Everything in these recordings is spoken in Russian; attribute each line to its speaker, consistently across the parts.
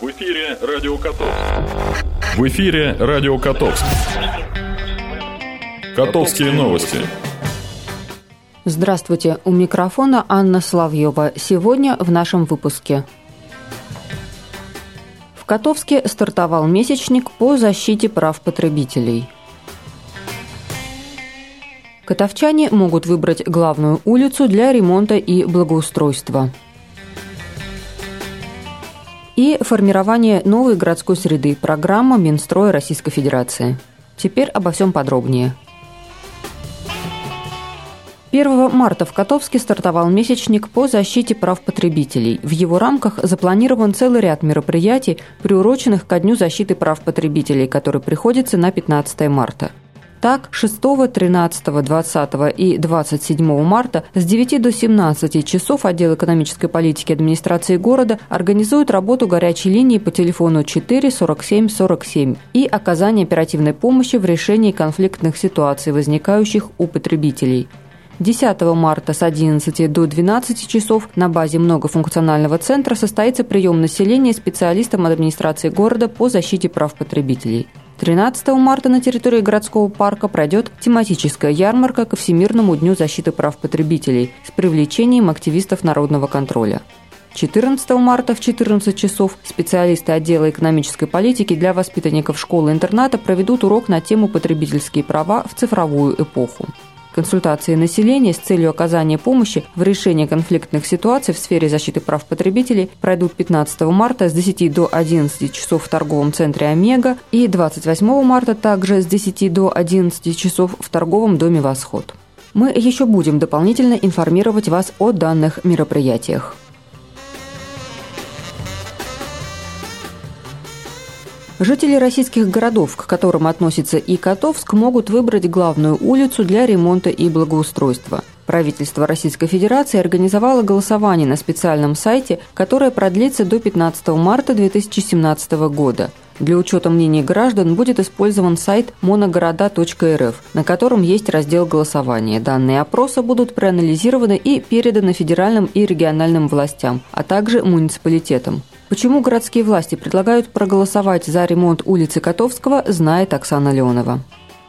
Speaker 1: В эфире Радио Котовск. В эфире Радио Котовск. Котовские новости.
Speaker 2: Здравствуйте, у микрофона Анна Славьева. Сегодня в нашем выпуске. В Котовске стартовал месячник по защите прав потребителей. Котовчане могут выбрать главную улицу для ремонта и благоустройства – и формирование новой городской среды. Программа Минстроя Российской Федерации. Теперь обо всем подробнее. 1 марта в Котовске стартовал месячник по защите прав потребителей. В его рамках запланирован целый ряд мероприятий, приуроченных ко Дню защиты прав потребителей, который приходится на 15 марта. Так, 6, 13, 20 и 27 марта с 9 до 17 часов отдел экономической политики администрации города организует работу горячей линии по телефону 4 47 47 и оказание оперативной помощи в решении конфликтных ситуаций, возникающих у потребителей. 10 марта с 11 до 12 часов на базе многофункционального центра состоится прием населения специалистам администрации города по защите прав потребителей. 13 марта на территории городского парка пройдет тематическая ярмарка ко Всемирному дню защиты прав потребителей с привлечением активистов народного контроля. 14 марта в 14 часов специалисты отдела экономической политики для воспитанников школы-интерната проведут урок на тему «Потребительские права в цифровую эпоху». Консультации населения с целью оказания помощи в решении конфликтных ситуаций в сфере защиты прав потребителей пройдут 15 марта с 10 до 11 часов в торговом центре «Омега» и 28 марта также с 10 до 11 часов в торговом доме «Восход». Мы еще будем дополнительно информировать вас о данных мероприятиях. Жители российских городов, к которым относится и Котовск, могут выбрать главную улицу для ремонта и благоустройства. Правительство Российской Федерации организовало голосование на специальном сайте, которое продлится до 15 марта 2017 года. Для учета мнений граждан будет использован сайт моногорода.рф, на котором есть раздел голосования. Данные опроса будут проанализированы и переданы федеральным и региональным властям, а также муниципалитетам. Почему городские власти предлагают проголосовать за ремонт улицы Котовского, знает Оксана Леонова.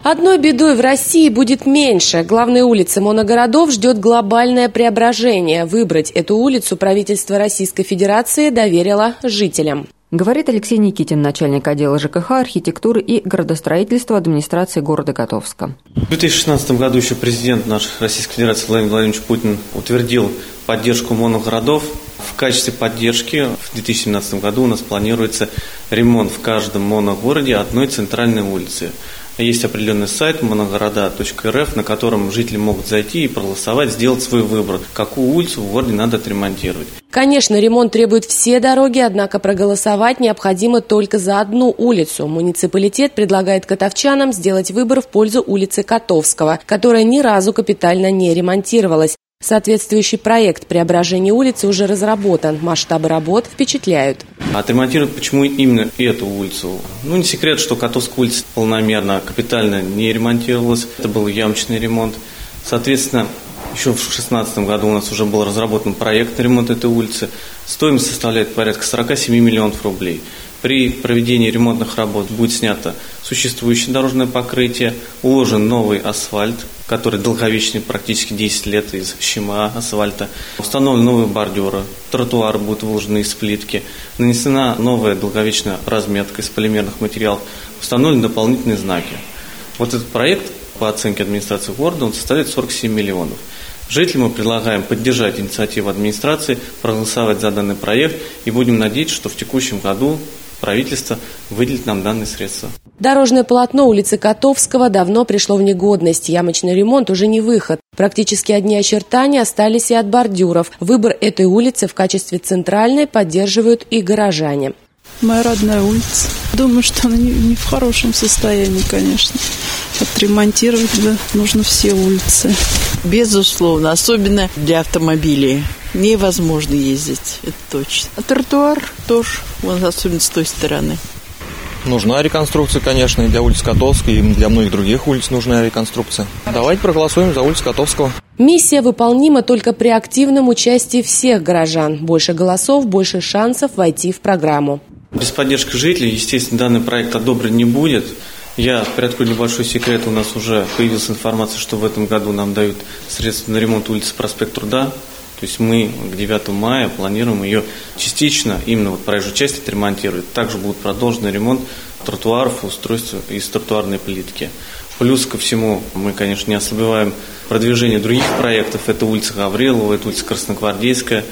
Speaker 3: Одной бедой в России будет меньше. Главной улицы моногородов ждет глобальное преображение. Выбрать эту улицу правительство Российской Федерации доверило жителям.
Speaker 2: Говорит Алексей Никитин, начальник отдела ЖКХ, архитектуры и градостроительства администрации города Котовска.
Speaker 4: В 2016 году еще президент нашей Российской Федерации Владимир Владимирович Путин утвердил поддержку моногородов в качестве поддержки в 2017 году у нас планируется ремонт в каждом моногороде одной центральной улицы. Есть определенный сайт моногорода.рф, на котором жители могут зайти и проголосовать, сделать свой выбор, какую улицу в городе надо отремонтировать.
Speaker 3: Конечно, ремонт требует все дороги, однако проголосовать необходимо только за одну улицу. Муниципалитет предлагает котовчанам сделать выбор в пользу улицы Котовского, которая ни разу капитально не ремонтировалась. Соответствующий проект преображения улицы уже разработан. Масштабы работ впечатляют.
Speaker 4: Отремонтировать почему именно эту улицу? Ну, не секрет, что Котовская улица полномерно, капитально не ремонтировалась. Это был ямочный ремонт. Соответственно, еще в 2016 году у нас уже был разработан проект на ремонт этой улицы. Стоимость составляет порядка 47 миллионов рублей. При проведении ремонтных работ будет снято существующее дорожное покрытие, уложен новый асфальт, который долговечный, практически 10 лет из щема асфальта. Установлены новые бордюры, тротуары будут выложены из плитки, нанесена новая долговечная разметка из полимерных материалов, установлены дополнительные знаки. Вот этот проект по оценке администрации города, он составляет 47 миллионов. Жителям мы предлагаем поддержать инициативу администрации, проголосовать за данный проект и будем надеяться, что в текущем году правительство выделит нам данные средства.
Speaker 3: Дорожное полотно улицы Котовского давно пришло в негодность. Ямочный ремонт уже не выход. Практически одни очертания остались и от бордюров. Выбор этой улицы в качестве центральной поддерживают и горожане.
Speaker 5: Моя родная улица. Думаю, что она не, не в хорошем состоянии, конечно. Отремонтировать да, нужно все улицы.
Speaker 6: Безусловно, особенно для автомобилей невозможно ездить, это точно. А тротуар тоже, вон особенно с той стороны.
Speaker 7: Нужна реконструкция, конечно, и для улицы Котовской, и для многих других улиц нужна реконструкция. Давайте проголосуем за улицу Котовского.
Speaker 3: Миссия выполнима только при активном участии всех горожан. Больше голосов, больше шансов войти в программу.
Speaker 4: Без поддержки жителей, естественно, данный проект одобрен не будет. Я приоткрою небольшой секрет. У нас уже появилась информация, что в этом году нам дают средства на ремонт улицы Проспект Труда. То есть мы к 9 мая планируем ее частично, именно вот проезжую часть отремонтировать. Также будет продолжен ремонт тротуаров, устройства из тротуарной плитки. Плюс ко всему мы, конечно, не ослабеваем продвижение других проектов. Это улица Гаврилова, это улица Красногвардейская.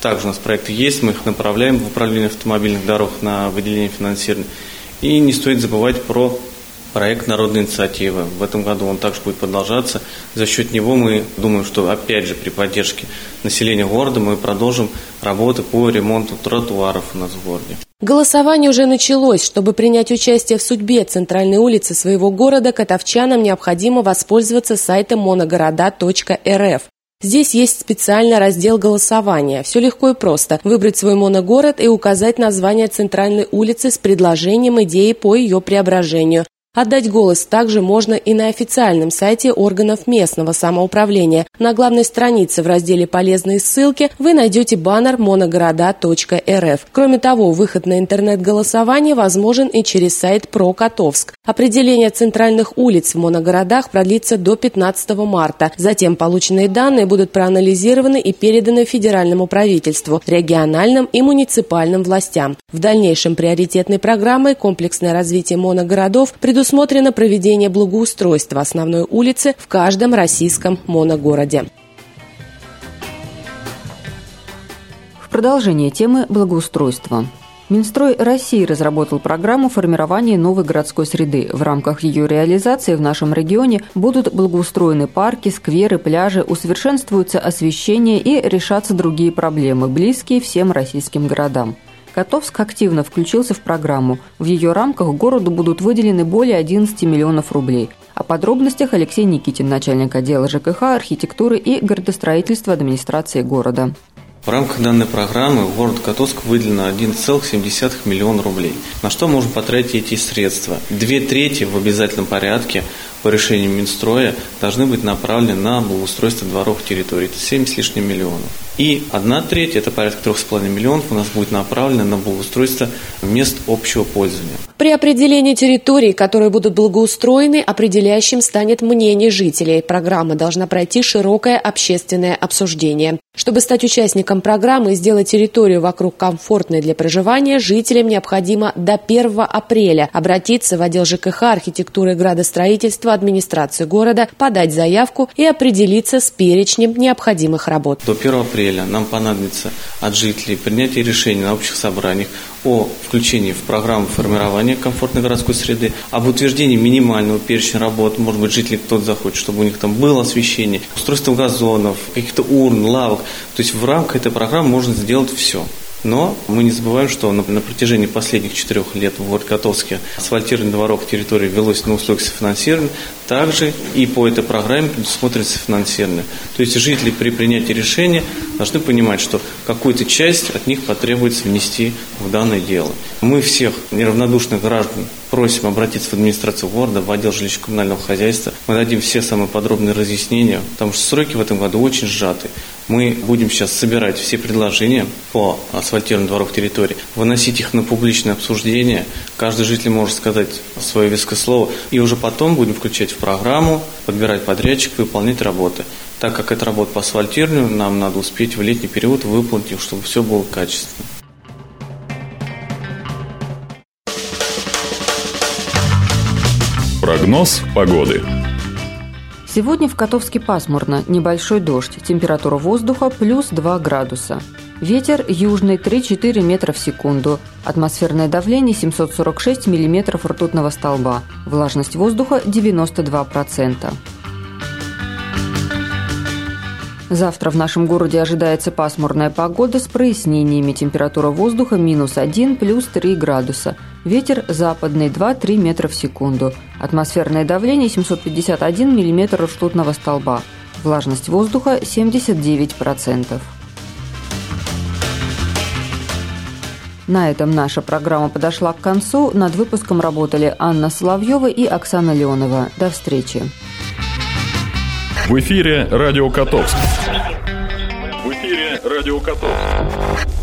Speaker 4: Также у нас проекты есть, мы их направляем в управление автомобильных дорог на выделение финансирования. И не стоит забывать про проект народной инициативы. В этом году он также будет продолжаться. За счет него мы думаем, что опять же при поддержке населения города мы продолжим работы по ремонту тротуаров у нас в городе.
Speaker 3: Голосование уже началось. Чтобы принять участие в судьбе центральной улицы своего города, катовчанам необходимо воспользоваться сайтом моногорода.рф. Здесь есть специальный раздел голосования. Все легко и просто. Выбрать свой моногород и указать название центральной улицы с предложением идеи по ее преображению. Отдать голос также можно и на официальном сайте органов местного самоуправления. На главной странице в разделе «Полезные ссылки» вы найдете баннер моногорода.рф. Кроме того, выход на интернет-голосование возможен и через сайт «Про-Котовск». Определение центральных улиц в моногородах продлится до 15 марта. Затем полученные данные будут проанализированы и переданы федеральному правительству, региональным и муниципальным властям. В дальнейшем приоритетной программой комплексное развитие моногородов предусмотрено предусмотрено проведение благоустройства основной улицы в каждом российском моногороде.
Speaker 2: В продолжение темы благоустройства. Минстрой России разработал программу формирования новой городской среды. В рамках ее реализации в нашем регионе будут благоустроены парки, скверы, пляжи, усовершенствуется освещение и решатся другие проблемы, близкие всем российским городам. Котовск активно включился в программу. В ее рамках городу будут выделены более 11 миллионов рублей. О подробностях Алексей Никитин, начальник отдела ЖКХ, архитектуры и городостроительства администрации города.
Speaker 4: В рамках данной программы в город Котовск выделено 1,7 миллиона рублей. На что можно потратить эти средства? Две трети в обязательном порядке по решению Минстроя должны быть направлены на благоустройство дворовых территорий. Это 7 с лишним миллионов. И одна треть, это порядка 3,5 миллионов, у нас будет направлена на благоустройство мест общего пользования.
Speaker 3: При определении территорий, которые будут благоустроены, определяющим станет мнение жителей. Программа должна пройти широкое общественное обсуждение. Чтобы стать участником программы и сделать территорию вокруг комфортной для проживания, жителям необходимо до 1 апреля обратиться в отдел ЖКХ, архитектуры и градостроительства администрации города, подать заявку и определиться с перечнем необходимых работ.
Speaker 4: До 1 апреля нам понадобится от жителей принятие решений на общих собраниях о включении в программу формирования комфортной городской среды, об утверждении минимального перечня работ, может быть, жители кто-то захочет, чтобы у них там было освещение, устройство газонов, каких-то урн, лавок. То есть в рамках этой программы можно сделать все. Но мы не забываем, что на, на протяжении последних четырех лет в городе Котовске асфальтирование дворов территории велось на условиях софинансирования. Также и по этой программе предусмотрится финансирование. То есть жители при принятии решения должны понимать, что какую-то часть от них потребуется внести в данное дело. Мы всех неравнодушных граждан просим обратиться в администрацию города, в отдел жилищно-коммунального хозяйства. Мы дадим все самые подробные разъяснения, потому что сроки в этом году очень сжаты. Мы будем сейчас собирать все предложения по асфальтированию дворов территории, выносить их на публичное обсуждение. Каждый житель может сказать свое веское слово. И уже потом будем включать программу, подбирать подрядчика и выполнять работы. Так как это работа по асфальтированию, нам надо успеть в летний период выполнить, чтобы все было качественно.
Speaker 1: Прогноз погоды.
Speaker 2: Сегодня в Котовске пасмурно, небольшой дождь, температура воздуха плюс 2 градуса. Ветер южный 3-4 метра в секунду, атмосферное давление 746 миллиметров ртутного столба, влажность воздуха 92%. Завтра в нашем городе ожидается пасмурная погода с прояснениями. Температура воздуха минус 1, плюс 3 градуса. Ветер западный 2-3 метра в секунду. Атмосферное давление 751 миллиметр ртутного столба. Влажность воздуха 79%. На этом наша программа подошла к концу. Над выпуском работали Анна Соловьева и Оксана Леонова. До встречи.
Speaker 1: В эфире Радио Котовск. В эфире Радио Котовск.